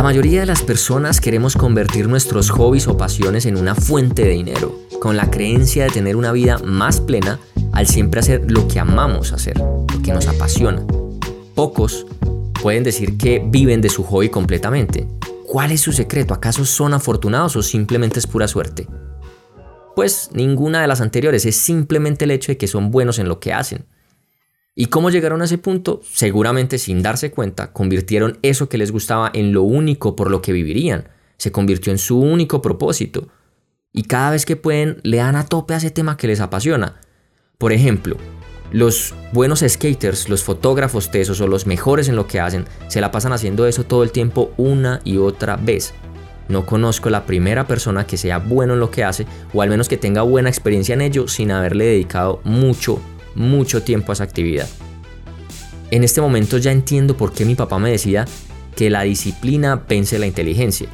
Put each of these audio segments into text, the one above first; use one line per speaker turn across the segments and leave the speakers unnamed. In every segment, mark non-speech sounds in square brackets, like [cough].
La mayoría de las personas queremos convertir nuestros hobbies o pasiones en una fuente de dinero, con la creencia de tener una vida más plena al siempre hacer lo que amamos hacer, lo que nos apasiona. Pocos pueden decir que viven de su hobby completamente. ¿Cuál es su secreto? ¿Acaso son afortunados o simplemente es pura suerte? Pues ninguna de las anteriores, es simplemente el hecho de que son buenos en lo que hacen. ¿Y cómo llegaron a ese punto? Seguramente sin darse cuenta, convirtieron eso que les gustaba en lo único por lo que vivirían. Se convirtió en su único propósito. Y cada vez que pueden, le dan a tope a ese tema que les apasiona. Por ejemplo, los buenos skaters, los fotógrafos tesos o los mejores en lo que hacen, se la pasan haciendo eso todo el tiempo una y otra vez. No conozco la primera persona que sea bueno en lo que hace o al menos que tenga buena experiencia en ello sin haberle dedicado mucho, mucho tiempo a esa actividad. En este momento ya entiendo por qué mi papá me decía que la disciplina vence la inteligencia.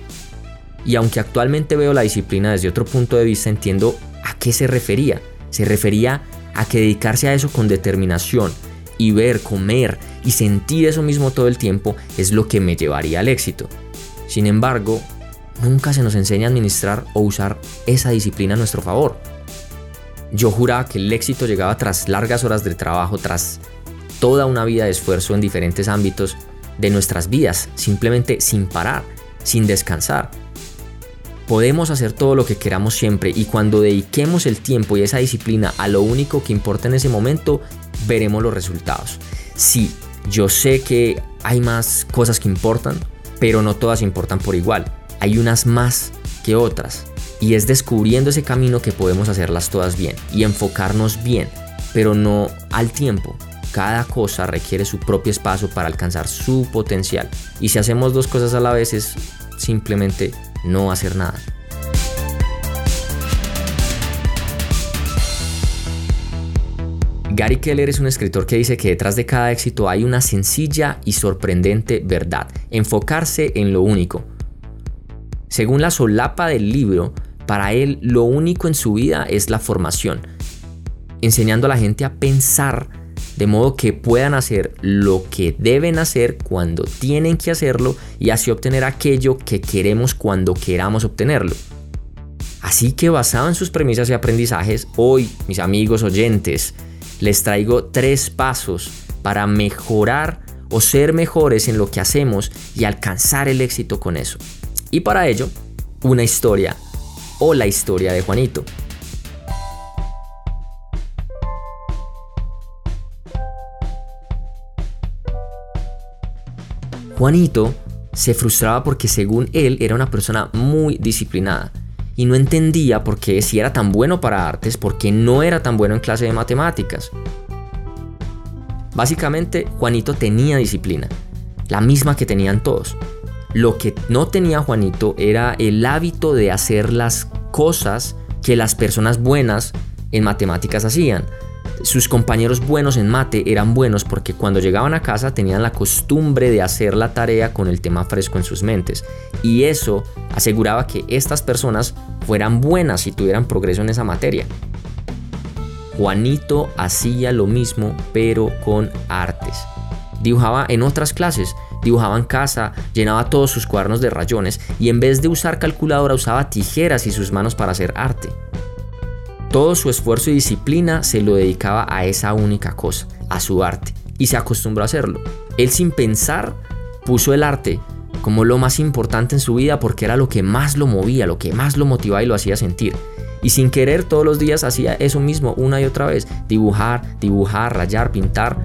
Y aunque actualmente veo la disciplina desde otro punto de vista, entiendo a qué se refería. Se refería a que dedicarse a eso con determinación y ver, comer y sentir eso mismo todo el tiempo es lo que me llevaría al éxito. Sin embargo, nunca se nos enseña a administrar o usar esa disciplina a nuestro favor. Yo juraba que el éxito llegaba tras largas horas de trabajo, tras toda una vida de esfuerzo en diferentes ámbitos de nuestras vidas, simplemente sin parar, sin descansar. Podemos hacer todo lo que queramos siempre y cuando dediquemos el tiempo y esa disciplina a lo único que importa en ese momento, veremos los resultados. Sí, yo sé que hay más cosas que importan, pero no todas importan por igual. Hay unas más que otras. Y es descubriendo ese camino que podemos hacerlas todas bien y enfocarnos bien, pero no al tiempo. Cada cosa requiere su propio espacio para alcanzar su potencial. Y si hacemos dos cosas a la vez es simplemente no hacer nada. Gary Keller es un escritor que dice que detrás de cada éxito hay una sencilla y sorprendente verdad, enfocarse en lo único. Según la solapa del libro, para él lo único en su vida es la formación, enseñando a la gente a pensar de modo que puedan hacer lo que deben hacer cuando tienen que hacerlo y así obtener aquello que queremos cuando queramos obtenerlo. Así que basado en sus premisas y aprendizajes, hoy, mis amigos oyentes, les traigo tres pasos para mejorar o ser mejores en lo que hacemos y alcanzar el éxito con eso. Y para ello, una historia o la historia de Juanito. Juanito se frustraba porque según él era una persona muy disciplinada y no entendía por qué si era tan bueno para artes, por qué no era tan bueno en clase de matemáticas. Básicamente, Juanito tenía disciplina, la misma que tenían todos. Lo que no tenía Juanito era el hábito de hacer las cosas que las personas buenas en matemáticas hacían sus compañeros buenos en mate eran buenos porque cuando llegaban a casa tenían la costumbre de hacer la tarea con el tema fresco en sus mentes. Y eso aseguraba que estas personas fueran buenas y tuvieran progreso en esa materia. Juanito hacía lo mismo pero con artes. Dibujaba en otras clases, dibujaba en casa, llenaba todos sus cuadernos de rayones y en vez de usar calculadora usaba tijeras y sus manos para hacer arte. Todo su esfuerzo y disciplina se lo dedicaba a esa única cosa, a su arte, y se acostumbró a hacerlo. Él sin pensar puso el arte como lo más importante en su vida porque era lo que más lo movía, lo que más lo motivaba y lo hacía sentir. Y sin querer todos los días hacía eso mismo una y otra vez, dibujar, dibujar, rayar, pintar.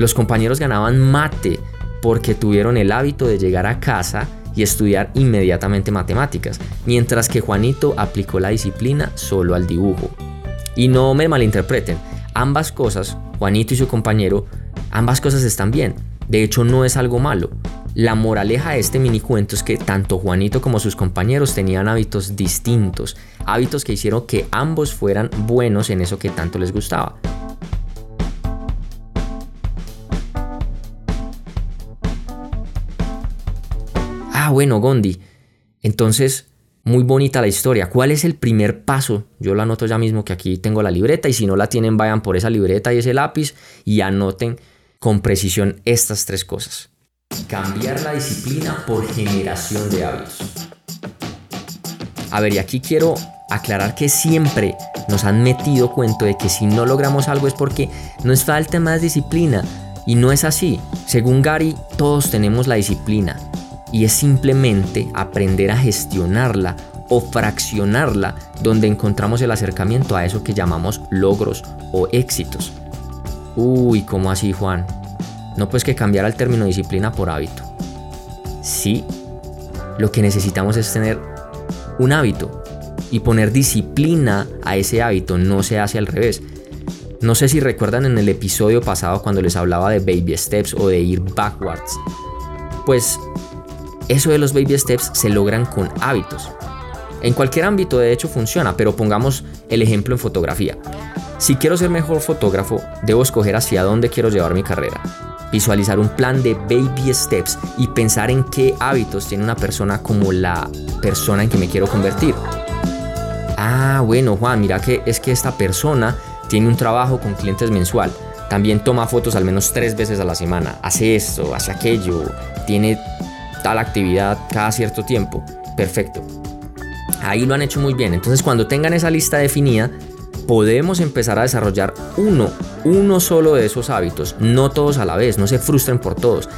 Los compañeros ganaban mate porque tuvieron el hábito de llegar a casa y estudiar inmediatamente matemáticas, mientras que Juanito aplicó la disciplina solo al dibujo. Y no me malinterpreten, ambas cosas, Juanito y su compañero, ambas cosas están bien. De hecho, no es algo malo. La moraleja de este mini cuento es que tanto Juanito como sus compañeros tenían hábitos distintos, hábitos que hicieron que ambos fueran buenos en eso que tanto les gustaba. Ah, bueno, Gondi. Entonces, muy bonita la historia. ¿Cuál es el primer paso? Yo lo anoto ya mismo que aquí tengo la libreta y si no la tienen vayan por esa libreta y ese lápiz y anoten con precisión estas tres cosas. cambiar la disciplina por generación de hábitos. A ver, y aquí quiero aclarar que siempre nos han metido cuento de que si no logramos algo es porque nos falta más disciplina. Y no es así. Según Gary, todos tenemos la disciplina. Y es simplemente aprender a gestionarla o fraccionarla donde encontramos el acercamiento a eso que llamamos logros o éxitos. Uy, ¿cómo así, Juan? No pues que cambiar el término disciplina por hábito. Sí, lo que necesitamos es tener un hábito y poner disciplina a ese hábito, no se hace al revés. No sé si recuerdan en el episodio pasado cuando les hablaba de baby steps o de ir backwards. Pues eso de los baby steps se logran con hábitos. En cualquier ámbito de hecho funciona, pero pongamos el ejemplo en fotografía. Si quiero ser mejor fotógrafo, debo escoger hacia dónde quiero llevar mi carrera. Visualizar un plan de baby steps y pensar en qué hábitos tiene una persona como la persona en que me quiero convertir. Ah, bueno, Juan, mira que es que esta persona tiene un trabajo con clientes mensual. También toma fotos al menos tres veces a la semana. Hace esto, hace aquello. Tiene tal actividad cada cierto tiempo. Perfecto. Ahí lo han hecho muy bien. Entonces cuando tengan esa lista definida, podemos empezar a desarrollar uno, uno solo de esos hábitos. No todos a la vez, no se frustren por todos.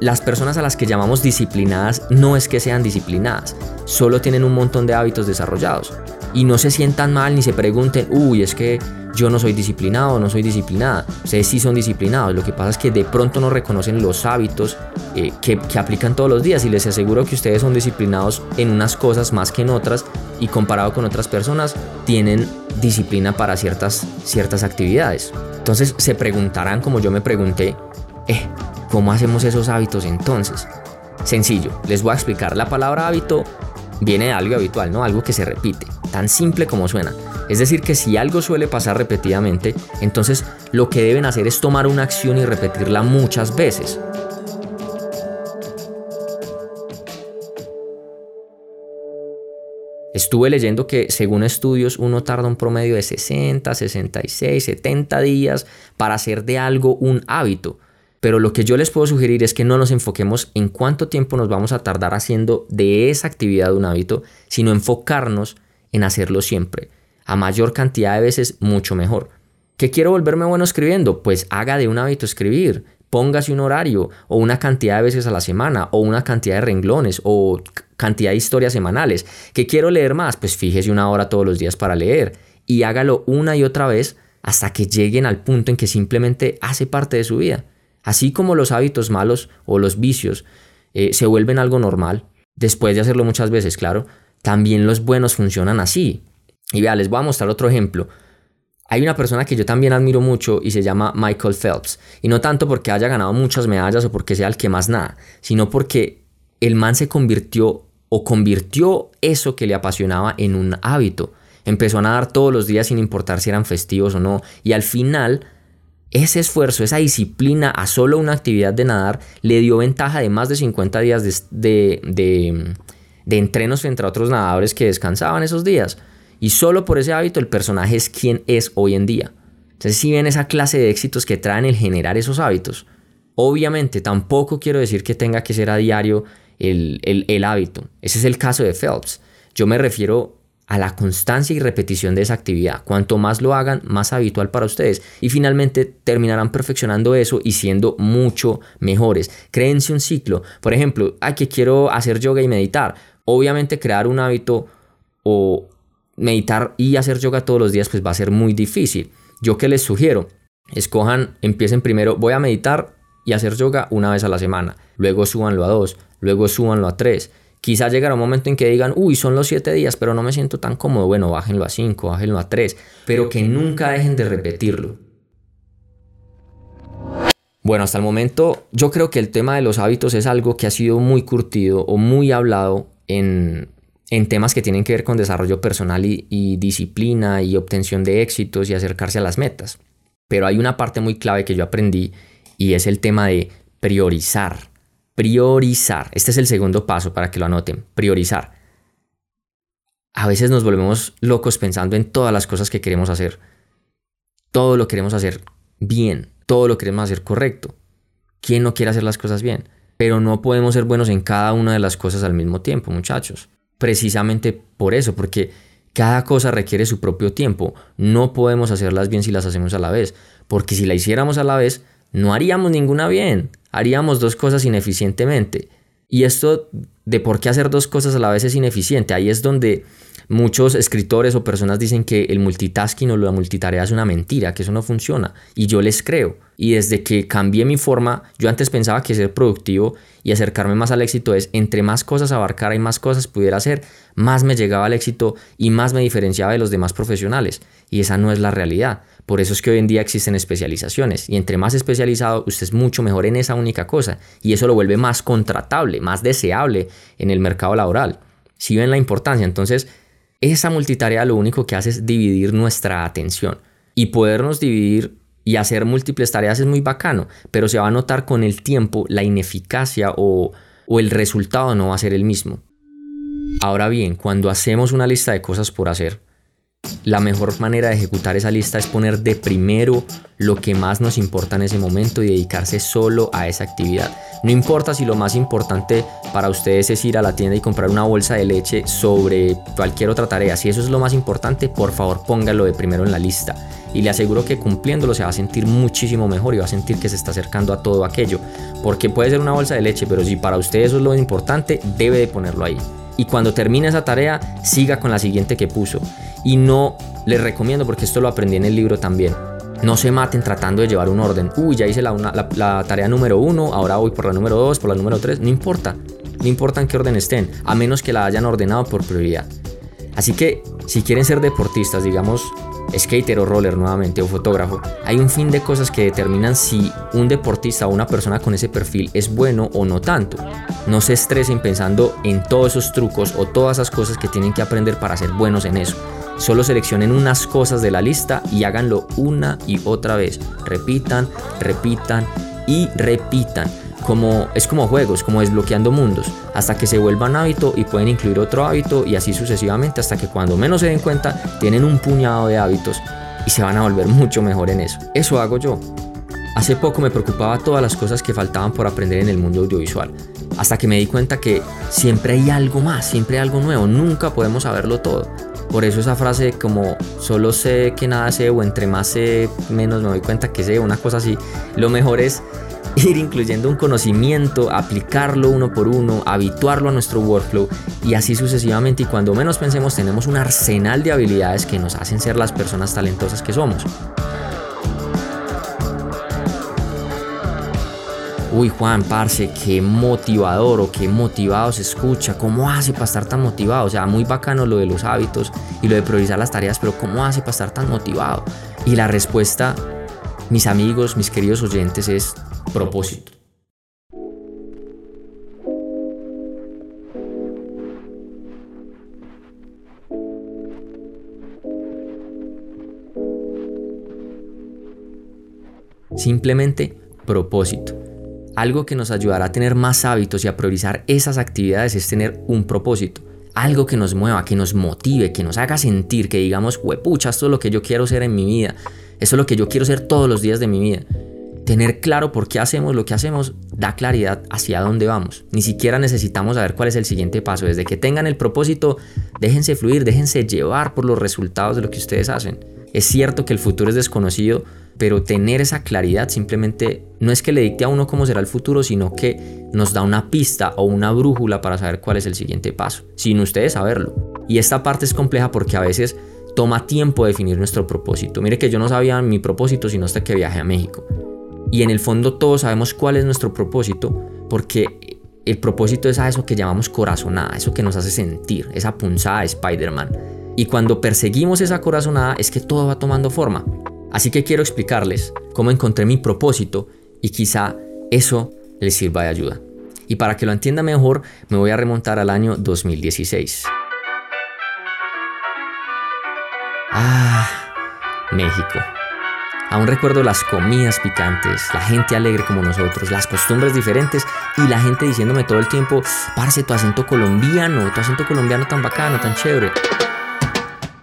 Las personas a las que llamamos disciplinadas no es que sean disciplinadas, solo tienen un montón de hábitos desarrollados. Y no se sientan mal ni se pregunten, uy, es que yo no soy disciplinado, no soy disciplinada. Ustedes sí son disciplinados. Lo que pasa es que de pronto no reconocen los hábitos eh, que, que, aplican todos los días. Y les aseguro que ustedes son disciplinados en unas cosas más que en otras. Y comparado con otras personas, tienen disciplina para ciertas, ciertas actividades. Entonces se preguntarán, como yo me pregunté, eh, ¿cómo hacemos esos hábitos entonces? Sencillo, les voy a explicar. La palabra hábito viene de algo habitual, ¿no? Algo que se repite, tan simple como suena. Es decir, que si algo suele pasar repetidamente, entonces lo que deben hacer es tomar una acción y repetirla muchas veces. Estuve leyendo que según estudios uno tarda un promedio de 60, 66, 70 días para hacer de algo un hábito. Pero lo que yo les puedo sugerir es que no nos enfoquemos en cuánto tiempo nos vamos a tardar haciendo de esa actividad un hábito, sino enfocarnos en hacerlo siempre. A mayor cantidad de veces, mucho mejor. ¿Qué quiero volverme bueno escribiendo? Pues haga de un hábito escribir. Póngase un horario o una cantidad de veces a la semana o una cantidad de renglones o cantidad de historias semanales. ¿Qué quiero leer más? Pues fíjese una hora todos los días para leer y hágalo una y otra vez hasta que lleguen al punto en que simplemente hace parte de su vida. Así como los hábitos malos o los vicios eh, se vuelven algo normal, después de hacerlo muchas veces, claro, también los buenos funcionan así. Y vea, les voy a mostrar otro ejemplo. Hay una persona que yo también admiro mucho y se llama Michael Phelps. Y no tanto porque haya ganado muchas medallas o porque sea el que más nada, sino porque el man se convirtió o convirtió eso que le apasionaba en un hábito. Empezó a nadar todos los días sin importar si eran festivos o no. Y al final ese esfuerzo, esa disciplina a solo una actividad de nadar le dio ventaja de más de 50 días de, de, entrenos frente a otros nadadores que descansaban esos días. Y solo por ese hábito el personaje es quien es hoy en día. Entonces si ven esa clase de éxitos que traen el generar esos hábitos. Obviamente tampoco quiero decir que tenga que ser a diario el, el hábito. Ese es el caso de Phelps. Yo me refiero a la constancia y repetición de esa actividad. Cuanto más lo hagan, más habitual para ustedes. Y finalmente terminarán perfeccionando eso y siendo mucho mejores. Créense un ciclo. Por ejemplo, ay, que quiero hacer yoga y meditar. Obviamente crear un hábito o meditar y hacer yoga todos los días pues va a ser muy difícil. Yo que les sugiero, escojan, empiecen primero, voy a meditar y hacer yoga una vez a la semana. Luego súbanlo a dos, luego súbanlo a tres Quizás llegará un momento en que digan, uy, son los siete días, pero no me siento tan cómodo. Bueno, bájenlo a cinco, bájenlo a tres, pero que nunca dejen de repetirlo. Bueno, hasta el momento yo creo que el tema de los hábitos es algo que ha sido muy curtido o muy hablado en, en temas que tienen que ver con desarrollo personal y, y disciplina y obtención de éxitos y acercarse a las metas. Pero hay una parte muy clave que yo aprendí y es el tema de priorizar. Priorizar. Este es el segundo paso para que lo anoten. Priorizar. A veces nos volvemos locos pensando en todas las cosas que queremos hacer. Todo lo queremos hacer bien. Todo lo queremos hacer correcto. ¿Quién no quiere hacer las cosas bien? Pero no podemos ser buenos en cada una de las cosas al mismo tiempo, muchachos. Precisamente por eso, porque cada cosa requiere su propio tiempo. No podemos hacerlas bien si las hacemos a la vez, porque si la hiciéramos a la vez, no haríamos ninguna bien. Haríamos dos cosas ineficientemente. Y esto de por qué hacer dos cosas a la vez es ineficiente. Ahí es donde muchos escritores o personas dicen que el multitasking o la multitarea es una mentira, que eso no funciona. Y yo les creo. Y desde que cambié mi forma, yo antes pensaba que ser productivo y acercarme más al éxito es entre más cosas abarcara y más cosas pudiera hacer, más me llegaba al éxito y más me diferenciaba de los demás profesionales. Y esa no es la realidad. Por eso es que hoy en día existen especializaciones y entre más especializado usted es mucho mejor en esa única cosa y eso lo vuelve más contratable, más deseable en el mercado laboral. Si ven la importancia, entonces esa multitarea lo único que hace es dividir nuestra atención y podernos dividir y hacer múltiples tareas es muy bacano, pero se va a notar con el tiempo la ineficacia o, el resultado no va a ser el mismo. Ahora bien, cuando hacemos una lista de cosas por hacer, la mejor manera de ejecutar esa lista es poner de primero lo que más nos importa en ese momento y dedicarse solo a esa actividad. No importa si lo más importante para ustedes es ir a la tienda y comprar una bolsa de leche sobre cualquier otra tarea. Si eso es lo más importante, por favor póngalo de primero en la lista. Y le aseguro que cumpliéndolo se va a sentir muchísimo mejor y va a sentir que se está acercando a todo aquello. Porque puede ser una bolsa de leche, pero si para ustedes eso es lo importante, debe de ponerlo ahí y cuando termine esa tarea siga con la siguiente que puso. Y no les recomiendo, porque esto lo aprendí en el libro también, no se maten tratando de llevar un orden. Uy, ya hice la, la, tarea número uno, ahora voy por la número dos, por la número tres. No importa. No importa en qué orden estén, a menos que la hayan ordenado por prioridad. Así que si quieren ser deportistas, digamos, skater o roller nuevamente o fotógrafo, hay un fin de cosas que determinan si un deportista o una persona con ese perfil es bueno o no tanto. No se estresen pensando en todos esos trucos o todas esas cosas que tienen que aprender para ser buenos en eso. Solo seleccionen unas cosas de la lista y háganlo una y otra vez. Repitan, repitan y repitan como, es como juegos, como desbloqueando mundos, hasta que se vuelvan hábito y pueden incluir otro hábito y así sucesivamente hasta que cuando menos se den cuenta tienen un puñado de hábitos y se van a volver mucho mejor en eso. Eso hago yo. Hace poco me preocupaba todas las cosas que faltaban por aprender en el mundo audiovisual, hasta que me di cuenta que siempre hay algo más, siempre hay algo nuevo, nunca podemos saberlo todo. Por eso esa frase como solo sé que nada sé o entre más sé menos me doy cuenta que sé, una cosa así, lo mejor es [laughs] ir incluyendo un conocimiento, aplicarlo uno por uno, habituarlo a nuestro workflow y así sucesivamente y cuando menos pensemos tenemos un arsenal de habilidades que nos hacen ser las personas talentosas que somos. Uy Juan, parce, qué motivador o qué motivado se escucha, ¿cómo hace para estar tan motivado? O sea, muy bacano lo de los hábitos y lo de priorizar las tareas, pero ¿cómo hace para estar tan motivado? Y la respuesta, mis amigos, mis queridos oyentes, es propósito. Simplemente propósito. Algo que nos ayudará a tener más hábitos y a priorizar esas actividades es tener un propósito. Algo que nos mueva, que nos motive, que nos haga sentir, que digamos, huepucha, esto es lo que yo quiero ser en mi vida. Eso es lo que yo quiero ser todos los días de mi vida. Tener claro por qué hacemos lo que hacemos da claridad hacia dónde vamos. Ni siquiera necesitamos saber cuál es el siguiente paso. Desde que tengan el propósito, déjense fluir, déjense llevar por los resultados de lo que ustedes hacen. Es cierto que el futuro es desconocido, pero tener esa claridad simplemente no es que le dicte a uno cómo será el futuro, sino que nos da una pista o una brújula para saber cuál es el siguiente paso, sin ustedes saberlo. Y esta parte es compleja porque a veces toma tiempo definir nuestro propósito. Mire que yo no sabía mi propósito sino hasta que viajé a México. Y en el fondo todos sabemos cuál es nuestro propósito, porque el propósito es a eso que llamamos corazonada, eso que nos hace sentir, esa punzada de Spider-Man. Y cuando perseguimos esa corazonada es que todo va tomando forma. Así que quiero explicarles cómo encontré mi propósito y quizá eso les sirva de ayuda. Y para que lo entienda mejor, me voy a remontar al año 2016. Ah, México. Aún recuerdo las comidas picantes, la gente alegre como nosotros, las costumbres diferentes y la gente diciéndome todo el tiempo, parce, tu acento colombiano, tu acento colombiano tan bacano, tan chévere.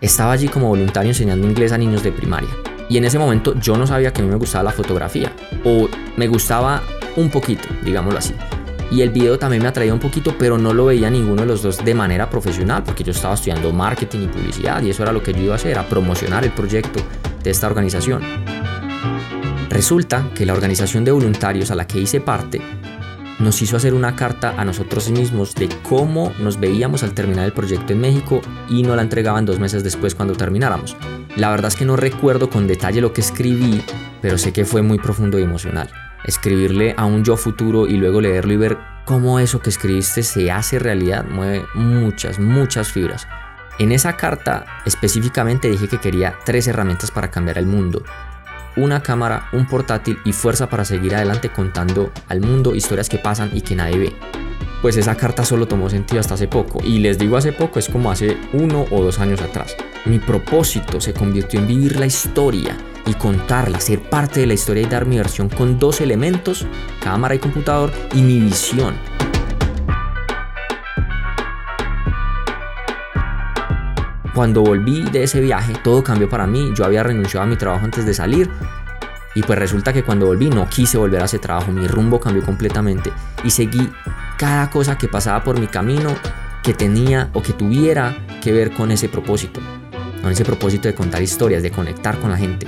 Estaba allí como voluntario enseñando inglés a niños de primaria. Y en ese momento yo no sabía que a mí me gustaba la fotografía. O me gustaba un poquito, digámoslo así. Y el video también me atraía un poquito, pero no lo veía ninguno de los dos de manera profesional, porque yo estaba estudiando marketing y publicidad y eso era lo que yo iba a hacer, a promocionar el proyecto de esta organización. Resulta que la organización de voluntarios a la que hice parte nos hizo hacer una carta a nosotros mismos de cómo nos veíamos al terminar el proyecto en México y nos la entregaban dos meses después cuando termináramos. La verdad es que no recuerdo con detalle lo que escribí, pero sé que fue muy profundo y emocional. Escribirle a un yo futuro y luego leerlo y ver cómo eso que escribiste se hace realidad mueve muchas, muchas fibras. En esa carta específicamente dije que quería tres herramientas para cambiar el mundo una cámara, un portátil y fuerza para seguir adelante contando al mundo historias que pasan y que nadie ve. Pues esa carta solo tomó sentido hasta hace poco, y les digo hace poco es como hace uno o dos años atrás. Mi propósito se convirtió en vivir la historia y contarla, ser parte de la historia y dar mi versión con dos elementos, cámara y computador, y mi visión Cuando volví de ese viaje, todo cambió para mí. Yo había renunciado a mi trabajo antes de salir. Y pues resulta que cuando volví no quise volver a ese trabajo. Mi rumbo cambió completamente. Y seguí cada cosa que pasaba por mi camino que tenía o que tuviera que ver con ese propósito. Con ese propósito de contar historias, de conectar con la gente.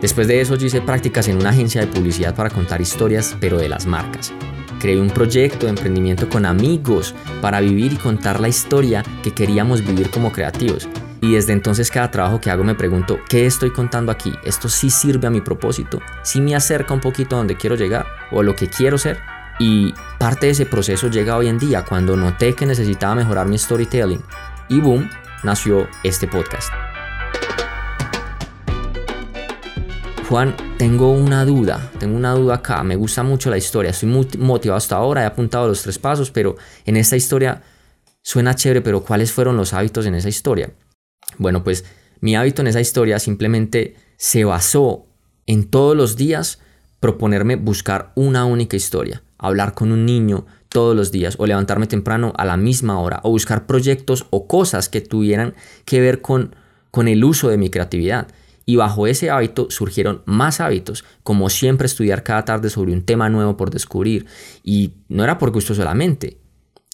Después de eso hice prácticas en una agencia de publicidad para contar historias, pero de las marcas. Creé un proyecto de emprendimiento con amigos para vivir y contar la historia que queríamos vivir como creativos. Y desde entonces cada trabajo que hago me pregunto, ¿qué estoy contando aquí? ¿Esto sí sirve a mi propósito? ¿Sí me acerca un poquito a donde quiero llegar o lo que quiero ser? Y parte de ese proceso llega hoy en día cuando noté que necesitaba mejorar mi storytelling. Y boom, nació este podcast. Juan, tengo una duda, tengo una duda acá, me gusta mucho la historia, estoy muy motivado hasta ahora, he apuntado los tres pasos, pero en esta historia suena chévere, pero ¿cuáles fueron los hábitos en esa historia? Bueno, pues mi hábito en esa historia simplemente se basó en todos los días proponerme buscar una única historia, hablar con un niño todos los días o levantarme temprano a la misma hora o buscar proyectos o cosas que tuvieran que ver con, con el uso de mi creatividad. Y bajo ese hábito surgieron más hábitos, como siempre estudiar cada tarde sobre un tema nuevo por descubrir. Y no era por gusto solamente.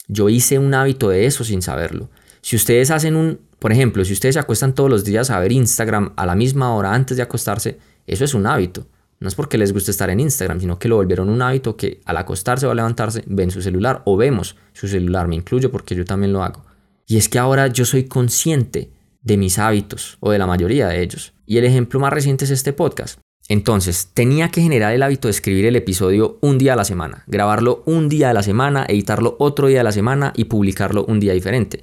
Yo hice un hábito de eso sin saberlo. Si ustedes hacen un, por ejemplo, si ustedes se acuestan todos los días a ver Instagram a la misma hora antes de acostarse, eso es un hábito. No es porque les guste estar en Instagram, sino que lo volvieron un hábito que al acostarse o a levantarse ven su celular o vemos su celular, me incluyo porque yo también lo hago. Y es que ahora yo soy consciente de mis hábitos o de la mayoría de ellos. Y el ejemplo más reciente es este podcast. Entonces, tenía que generar el hábito de escribir el episodio un día a la semana, grabarlo un día a la semana, editarlo otro día a la semana y publicarlo un día diferente.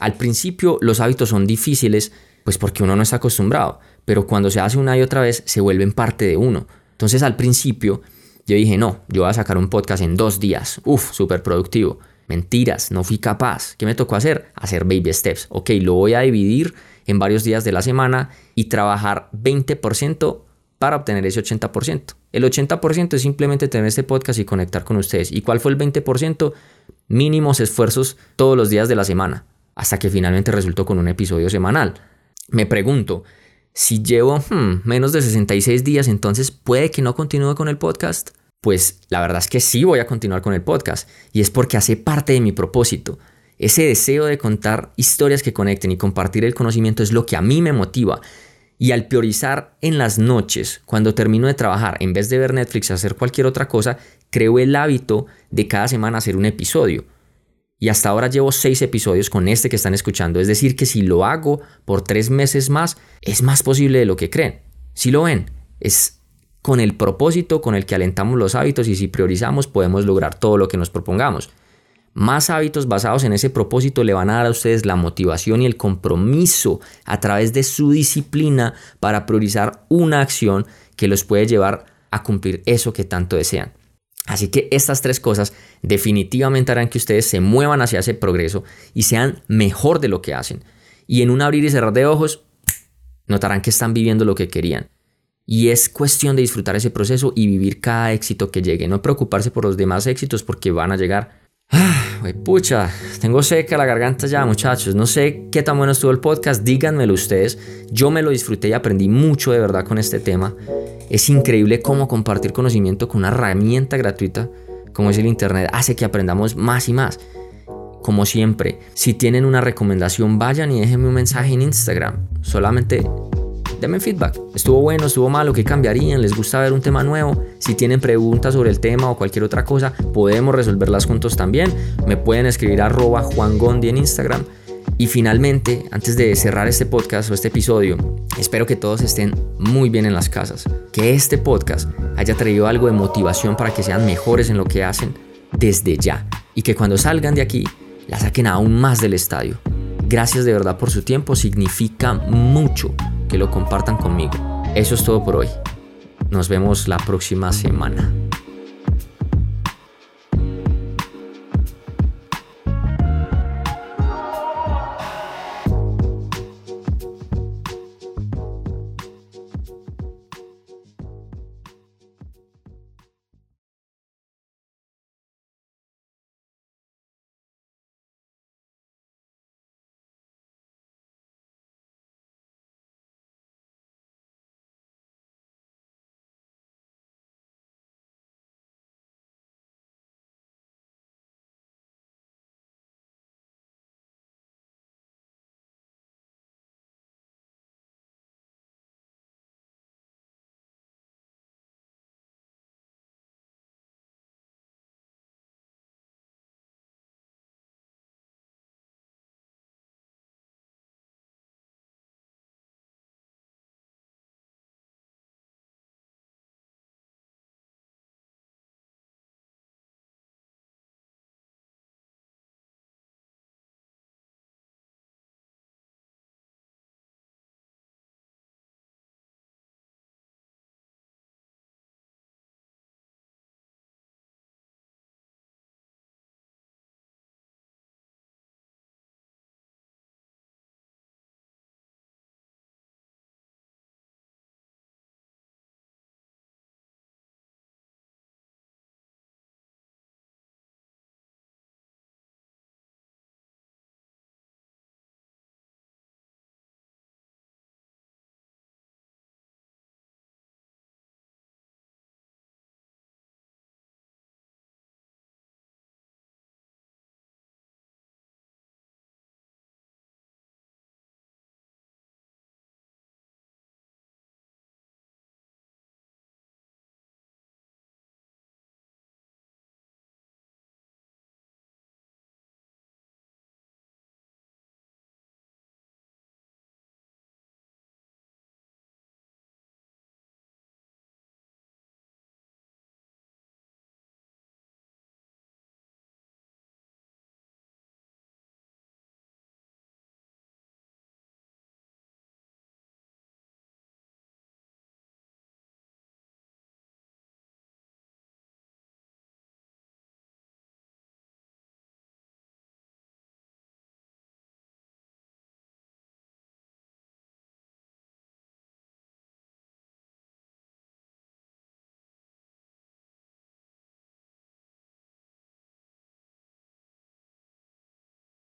Al principio los hábitos son difíciles, pues porque uno no está acostumbrado, pero cuando se hace una y otra vez se vuelven parte de uno. Entonces al principio yo dije, no, yo voy a sacar un podcast en dos días, uf, súper productivo. Mentiras, no fui capaz. ¿Qué me tocó hacer? Hacer baby steps. Ok, lo voy a dividir en varios días de la semana y trabajar 20% para obtener ese 80%. El 80% es simplemente tener este podcast y conectar con ustedes. ¿Y cuál fue el 20%? Mínimos esfuerzos todos los días de la semana, hasta que finalmente resultó con un episodio semanal. Me pregunto, si llevo hmm, menos de 66 días, entonces puede que no continúe con el podcast. Pues la verdad es que sí voy a continuar con el podcast y es porque hace parte de mi propósito. Ese deseo de contar historias que conecten y compartir el conocimiento es lo que a mí me motiva. Y al priorizar en las noches, cuando termino de trabajar, en vez de ver Netflix hacer cualquier otra cosa, creo el hábito de cada semana hacer un episodio. Y hasta ahora llevo seis episodios con este que están escuchando. Es decir, que si lo hago por tres meses más, es más posible de lo que creen. Si lo ven, es con el propósito con el que alentamos los hábitos y si priorizamos podemos lograr todo lo que nos propongamos. Más hábitos basados en ese propósito le van a dar a ustedes la motivación y el compromiso a través de su disciplina para priorizar una acción que los puede llevar a cumplir eso que tanto desean. Así que estas tres cosas definitivamente harán que ustedes se muevan hacia ese progreso y sean mejor de lo que hacen. Y en un abrir y cerrar de ojos, notarán que están viviendo lo que querían. Y es cuestión de disfrutar ese proceso y vivir cada éxito que llegue. No preocuparse por los demás éxitos porque van a llegar Ah, pucha, tengo seca la garganta ya, muchachos. No sé qué tan bueno estuvo el podcast, díganmelo ustedes. Yo me lo disfruté y aprendí mucho de verdad con este tema. Es increíble cómo compartir conocimiento con una herramienta gratuita como es el Internet, hace que aprendamos más y más. Como siempre, si tienen una recomendación, vayan y déjenme un mensaje en Instagram. Solamente denme feedback. Estuvo bueno, estuvo malo, ¿qué cambiarían? ¿Les gusta ver un tema nuevo? Si tienen preguntas sobre el tema o cualquier otra cosa, podemos resolverlas juntos también. Me pueden escribir arroba Juan Gondi en Instagram. Y finalmente, antes de cerrar este podcast o este episodio, espero que todos estén muy bien en las casas. Que este podcast haya traído algo de motivación para que sean mejores en lo que hacen desde ya. Y que cuando salgan de aquí, la saquen aún más del estadio. Gracias de verdad por su tiempo, significa mucho que lo compartan conmigo. Eso es todo por hoy. Nos vemos la próxima semana.